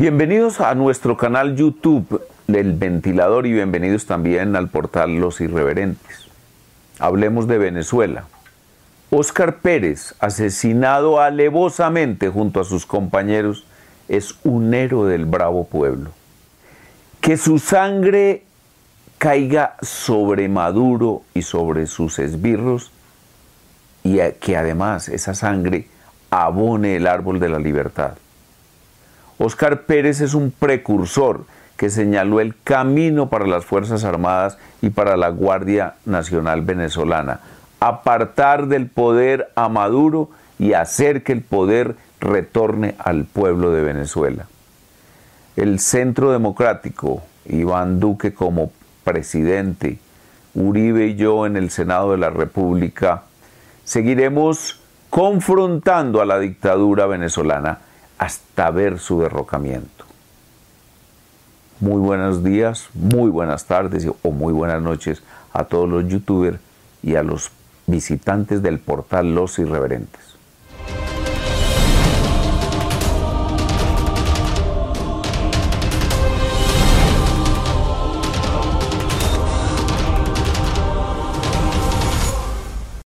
Bienvenidos a nuestro canal YouTube del Ventilador y bienvenidos también al portal Los Irreverentes. Hablemos de Venezuela. Óscar Pérez, asesinado alevosamente junto a sus compañeros, es un héroe del bravo pueblo. Que su sangre caiga sobre Maduro y sobre sus esbirros y que además esa sangre abone el árbol de la libertad. Óscar Pérez es un precursor que señaló el camino para las Fuerzas Armadas y para la Guardia Nacional Venezolana. Apartar del poder a Maduro y hacer que el poder retorne al pueblo de Venezuela. El Centro Democrático, Iván Duque como presidente, Uribe y yo en el Senado de la República, seguiremos confrontando a la dictadura venezolana hasta ver su derrocamiento. Muy buenos días, muy buenas tardes o muy buenas noches a todos los youtubers y a los visitantes del portal Los Irreverentes.